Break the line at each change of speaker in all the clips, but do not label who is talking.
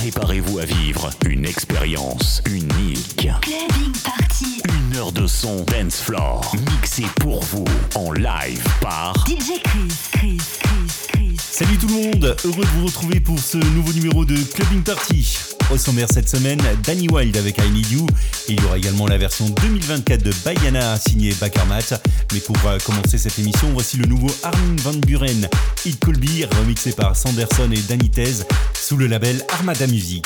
Préparez-vous à vivre une expérience unique.
Clubbing Party.
Une heure de son dance floor mixé pour vous en live par
DJ Chris. Chris. Chris. Chris.
Salut tout le monde, heureux de vous retrouver pour ce nouveau numéro de Clubbing Party. Au cette semaine, Danny Wild avec I Need You. Il y aura également la version 2024 de Bayana signée Bakermat. Mais pour euh, commencer cette émission, voici le nouveau Armin Van Buren, It Could Be, remixé par Sanderson et Danny Tez sous le label Armada Music.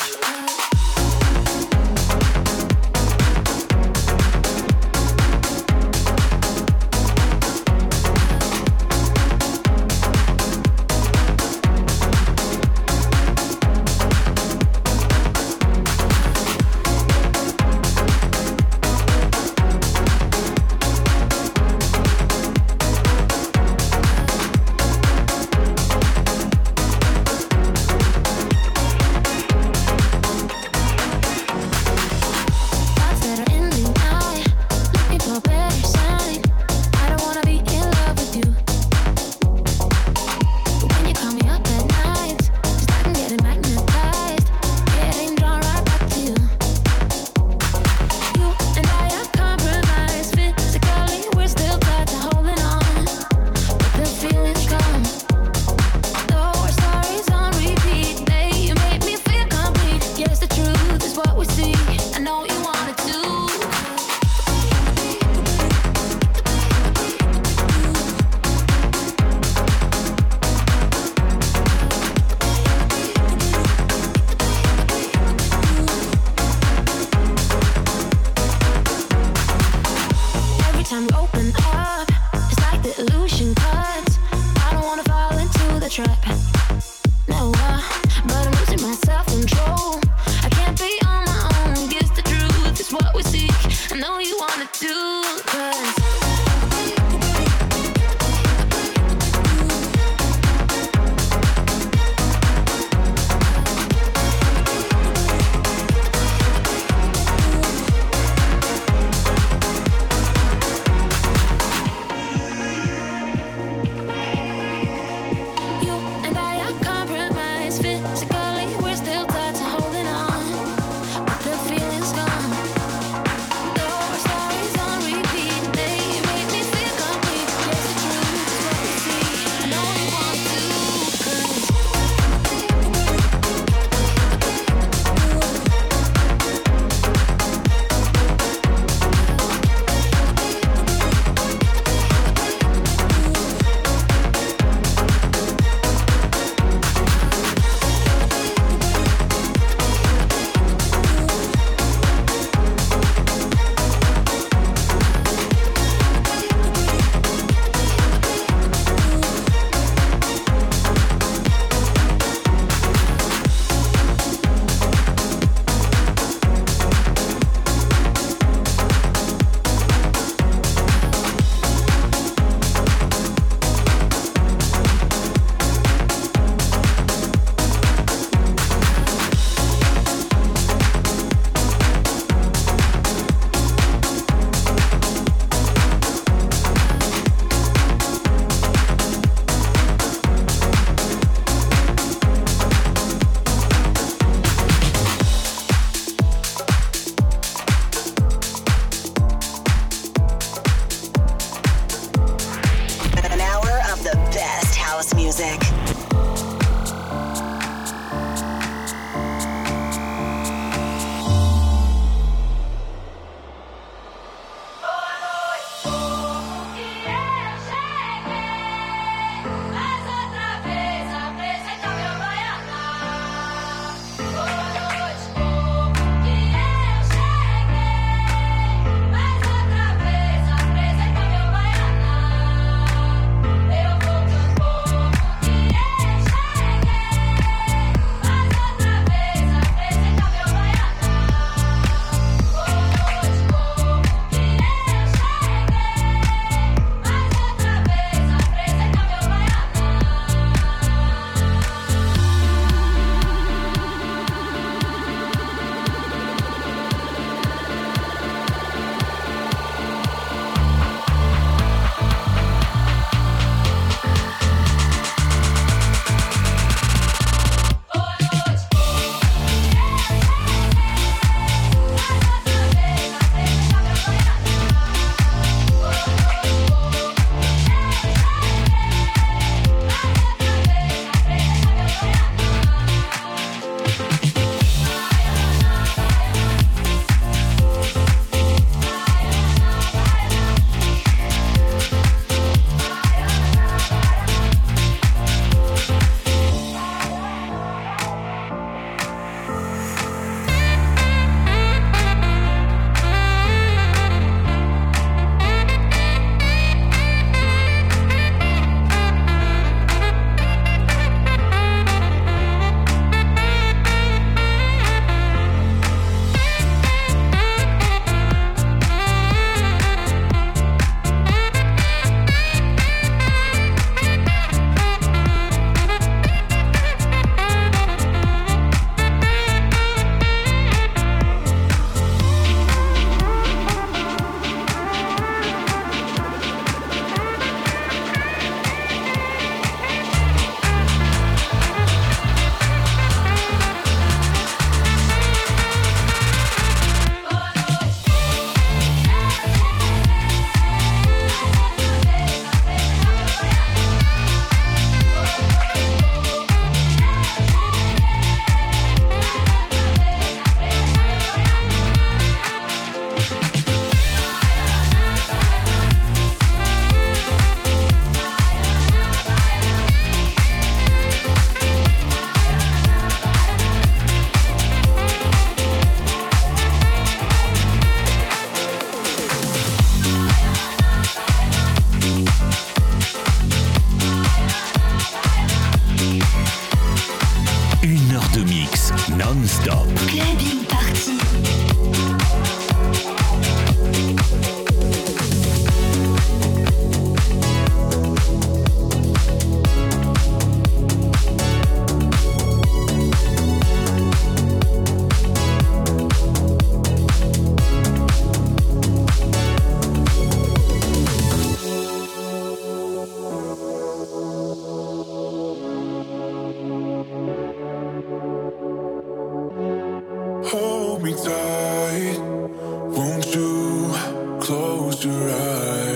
Hold me tight, won't you close your eyes?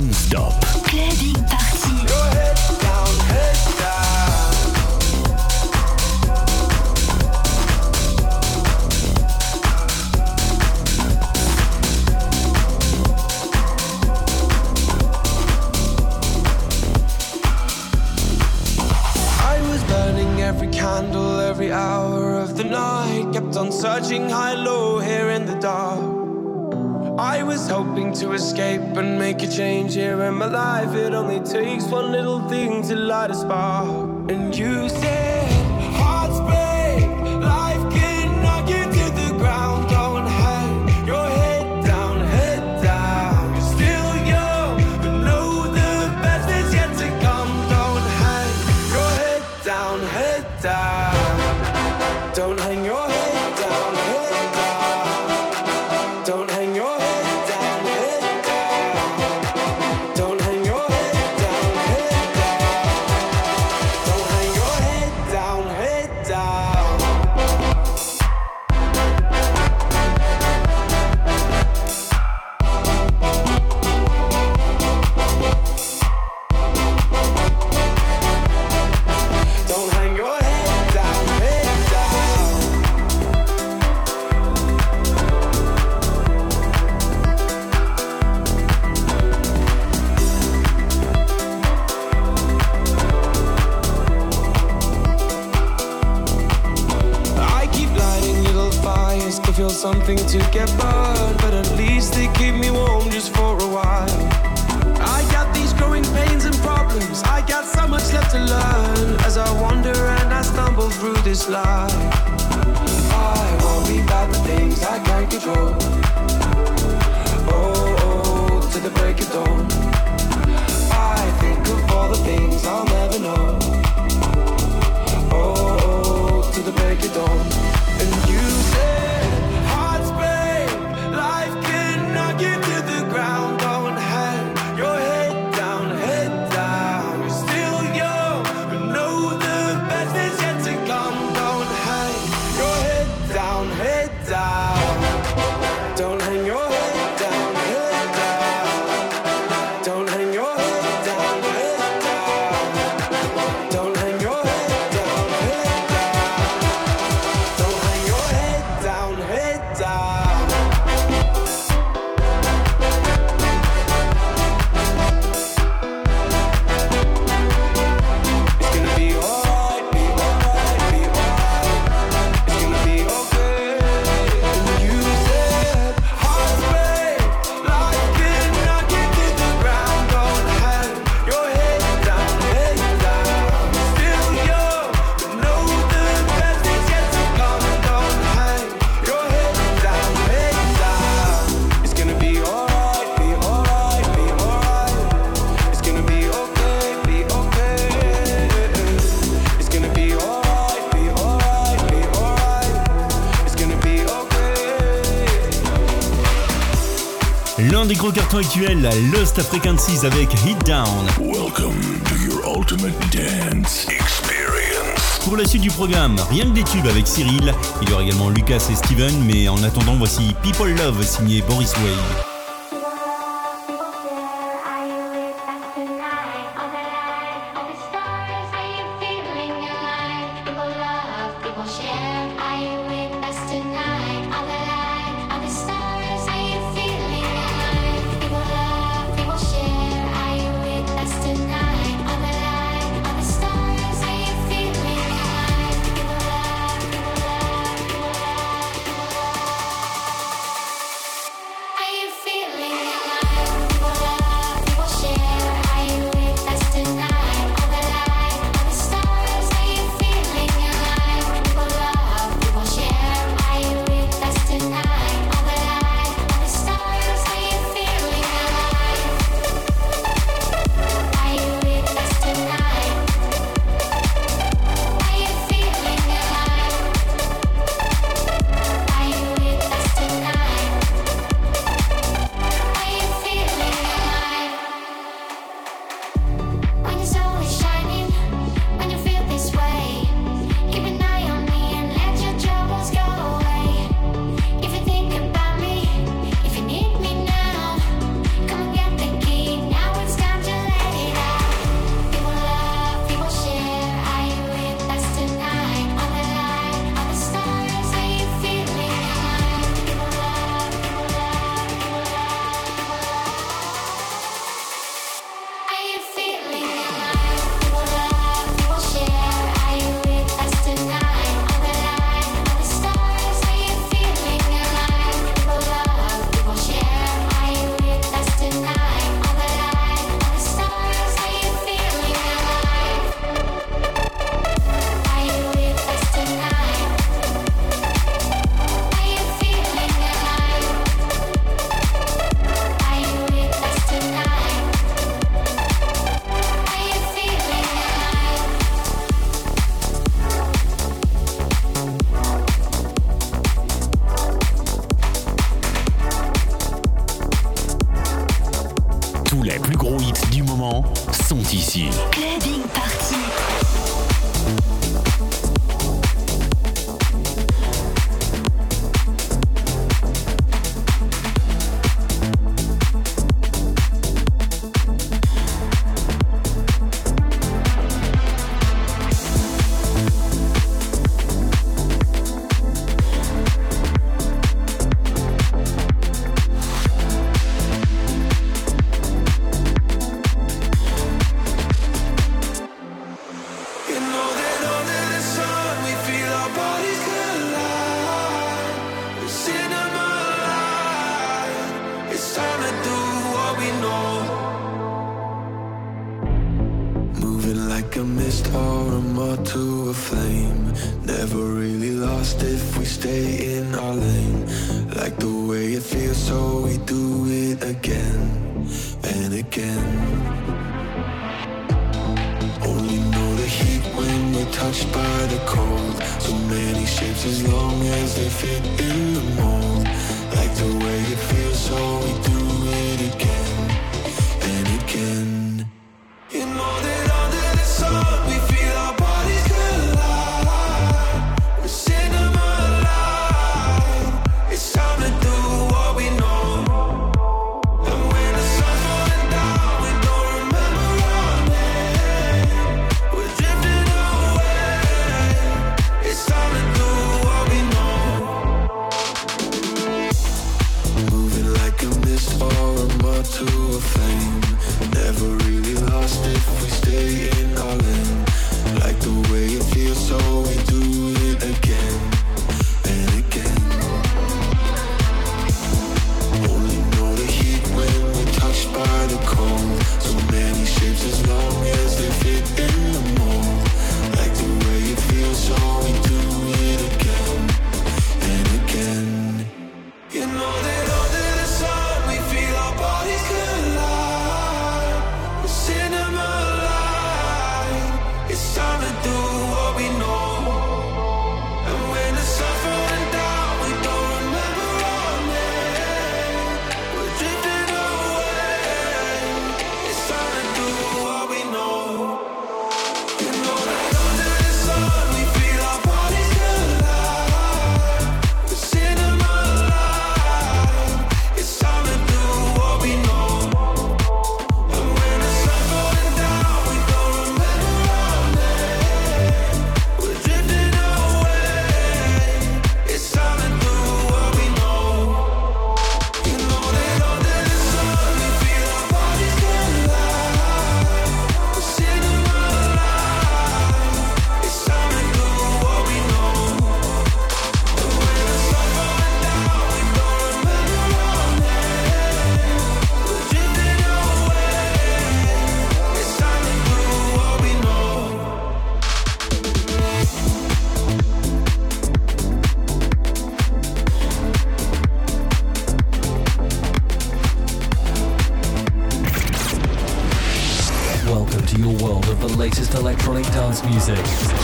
non-stop
my life, it only takes one little thing to light a spark. And you this life. I worry about the things I can't control. Oh, oh, to the break of dawn. I think of all the things I'll never know. Oh, oh, to the break of dawn.
habituel, Lost Frequencies avec Hit Down.
Welcome to your ultimate dance experience.
Pour la suite du programme, rien que des tubes avec Cyril. Il y aura également Lucas et Steven, mais en attendant, voici People Love signé Boris Way.
music.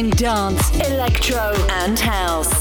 In dance, electro, and house.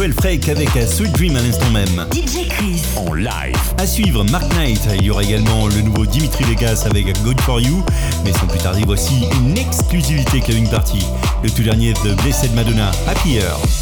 Joel Freak avec Sweet Dream à l'instant même.
DJ Chris.
En live.
À suivre, Mark Knight. Il y aura également le nouveau Dimitri Vegas avec Good For You. Mais sans plus tarder, voici une exclusivité Clubbing Party. Le tout dernier de Blessed Madonna, Happier.
dance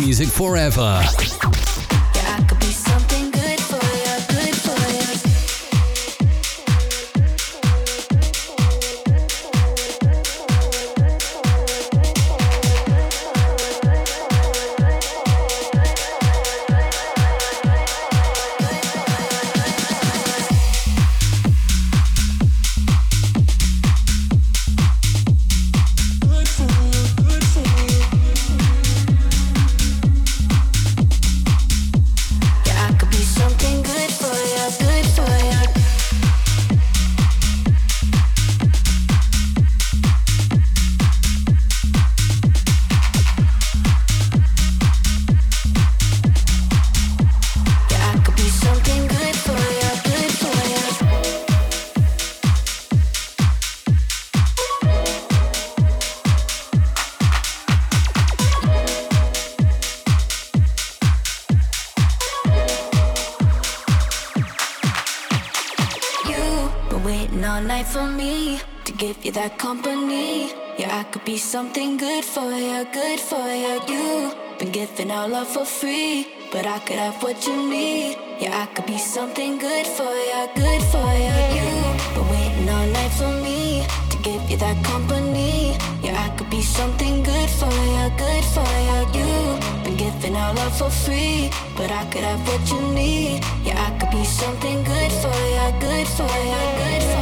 music forever.
Giving our love for free, but I could have what you need. Yeah, I could be something good for you, good for you. You've been waiting all night for me to give you that company. Yeah, I could be something good for you, good for you. You've been giving our love for free, but I could have what you need. Yeah, I could be something good for you, good for you, good for you,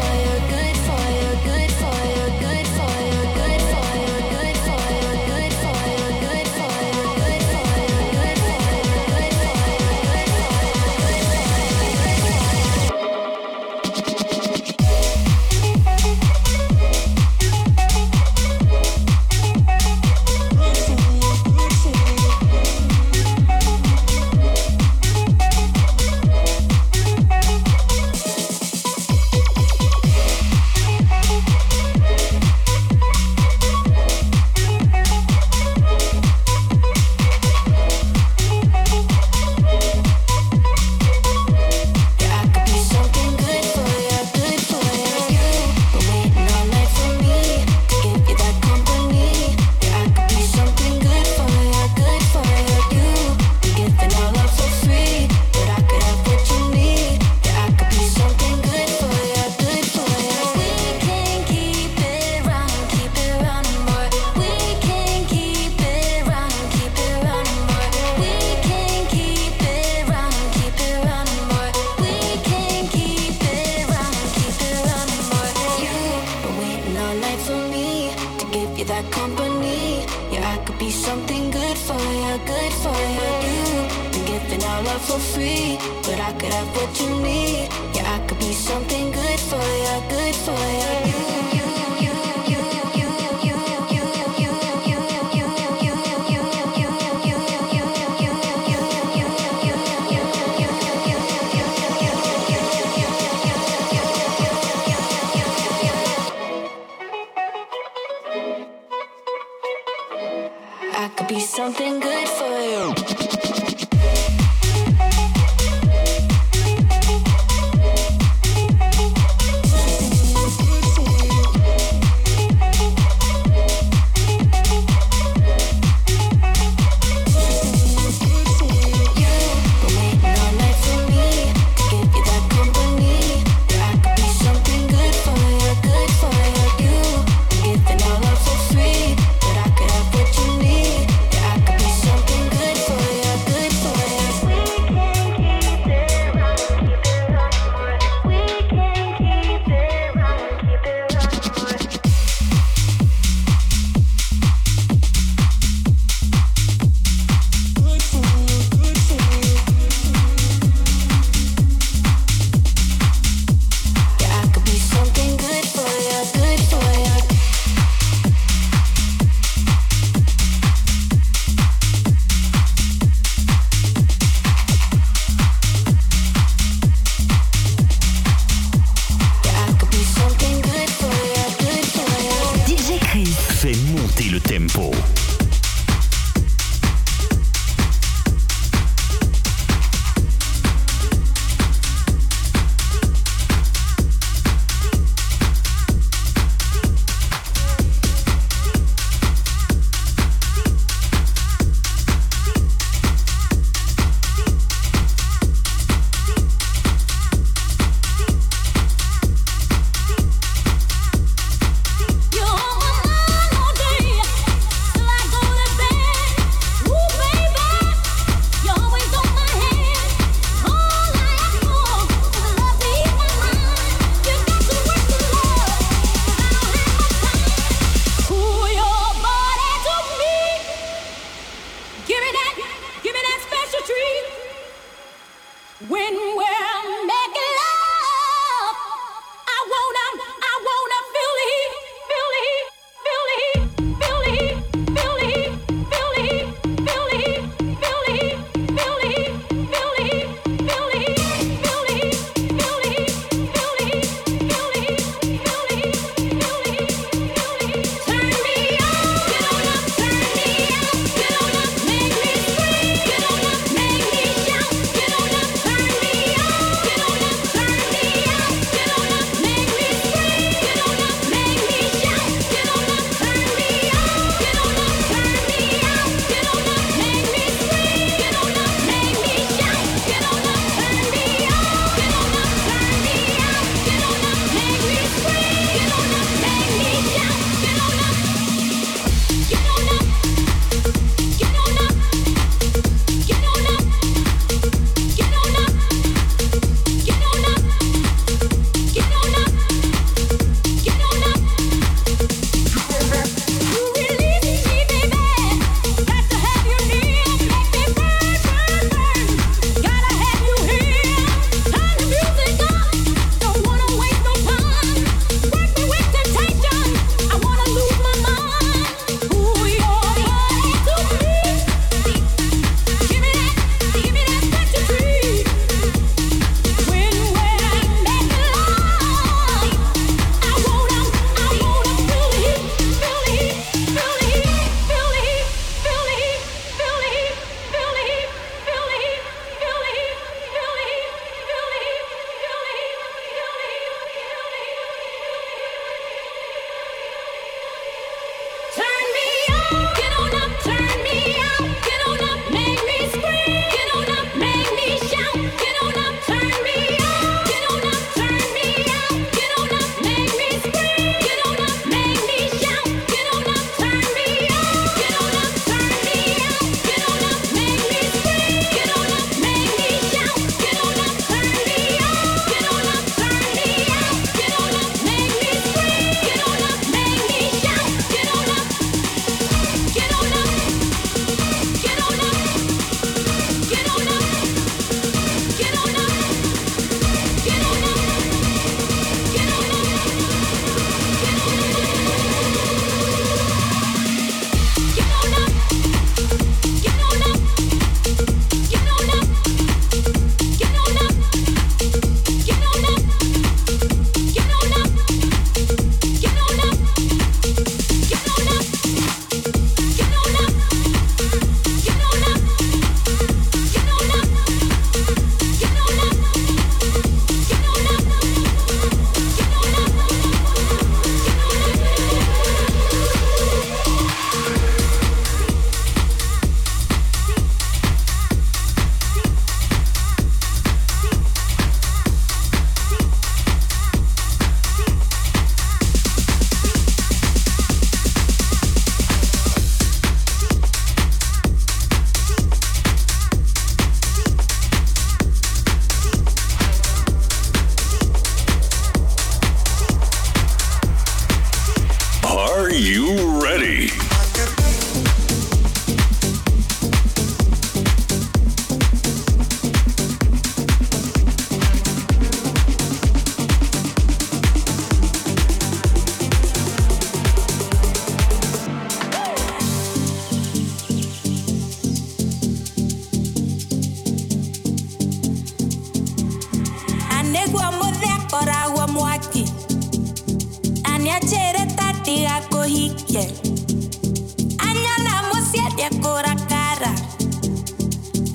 Anyala mo siete
akora kara.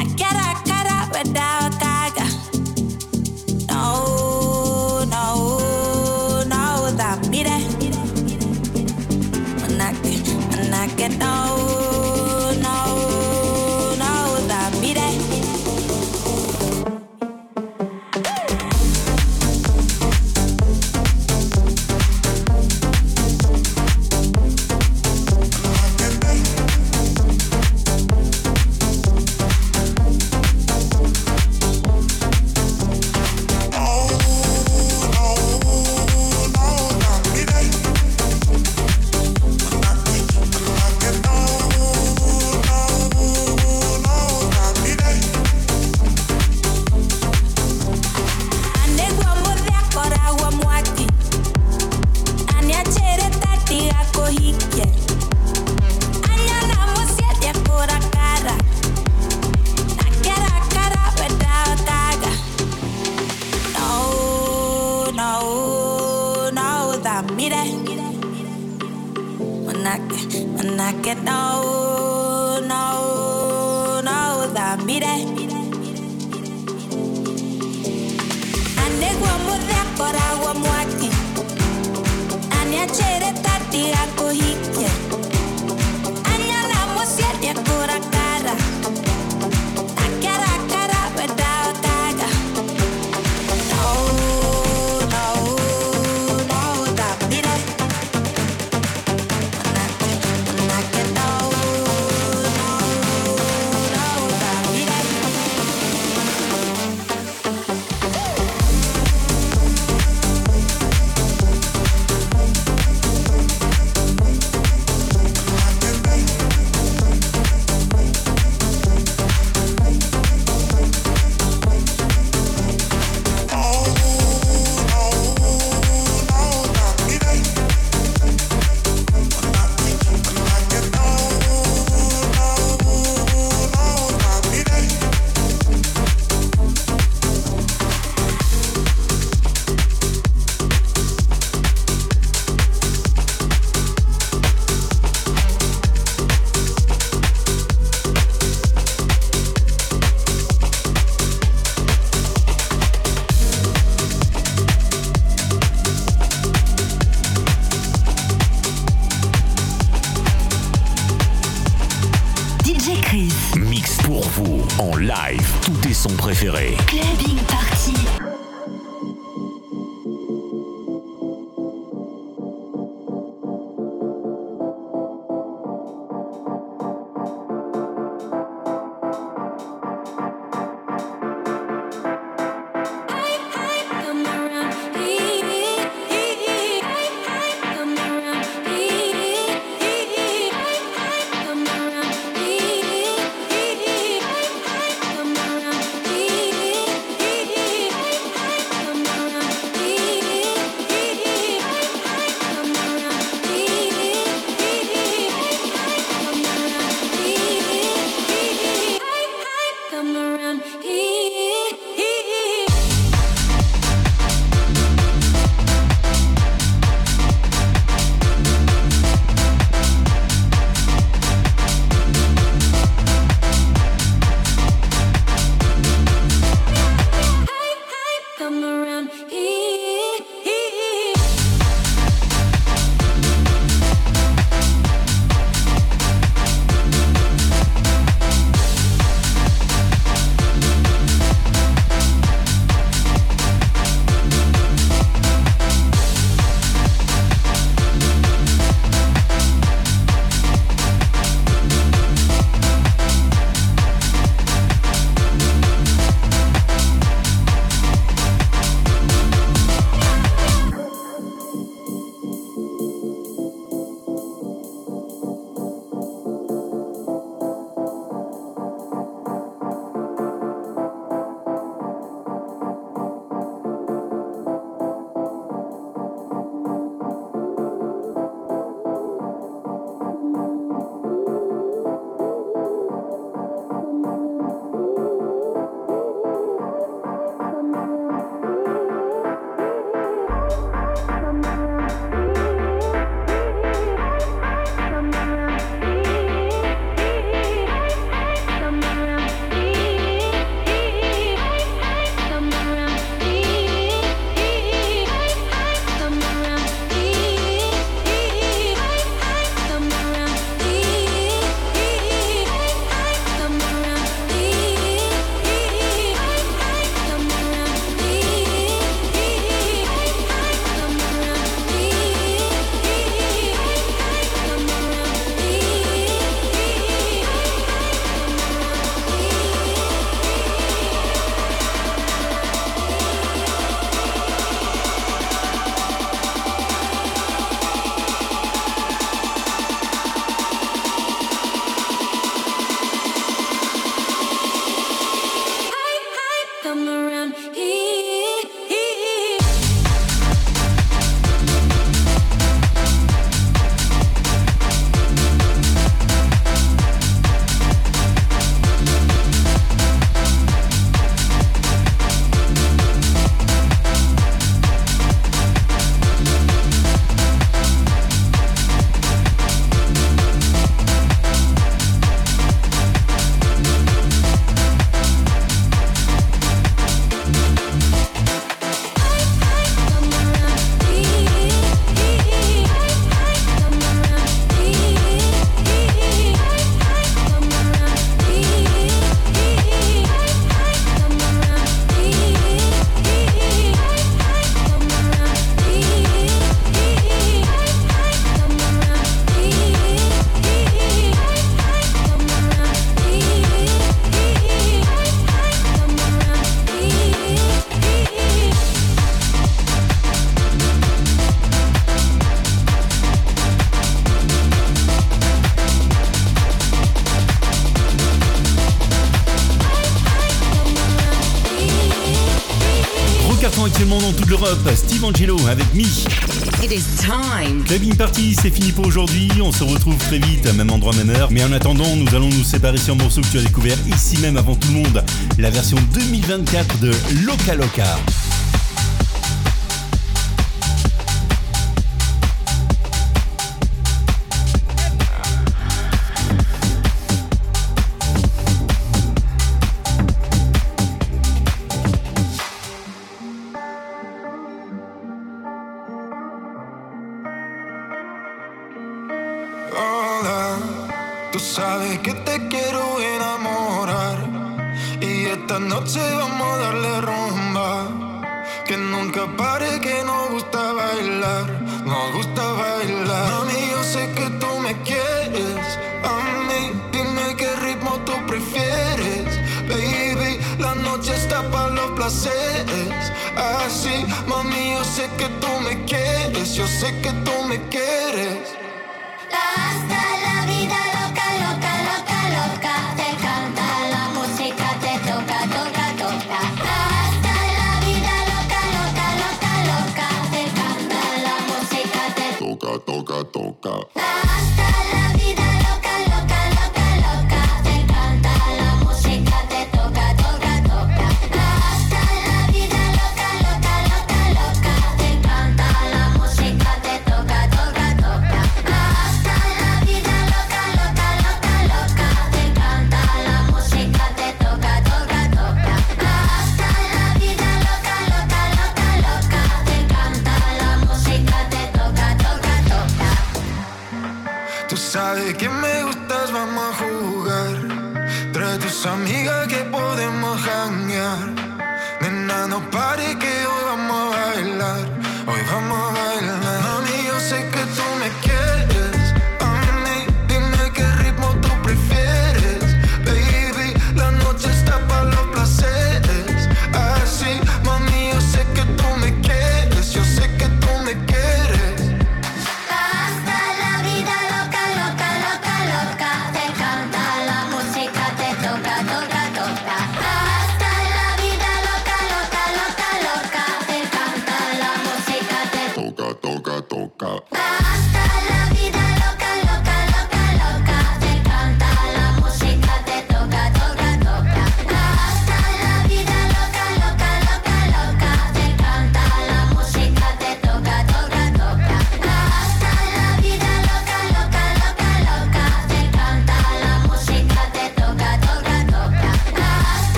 Akara
kara wedawa c'est fini pour aujourd'hui. On se retrouve très vite, même endroit, même heure. Mais en attendant, nous allons nous séparer sur un morceau que tu as découvert ici même avant tout le monde. La version 2024 de Loca Loca.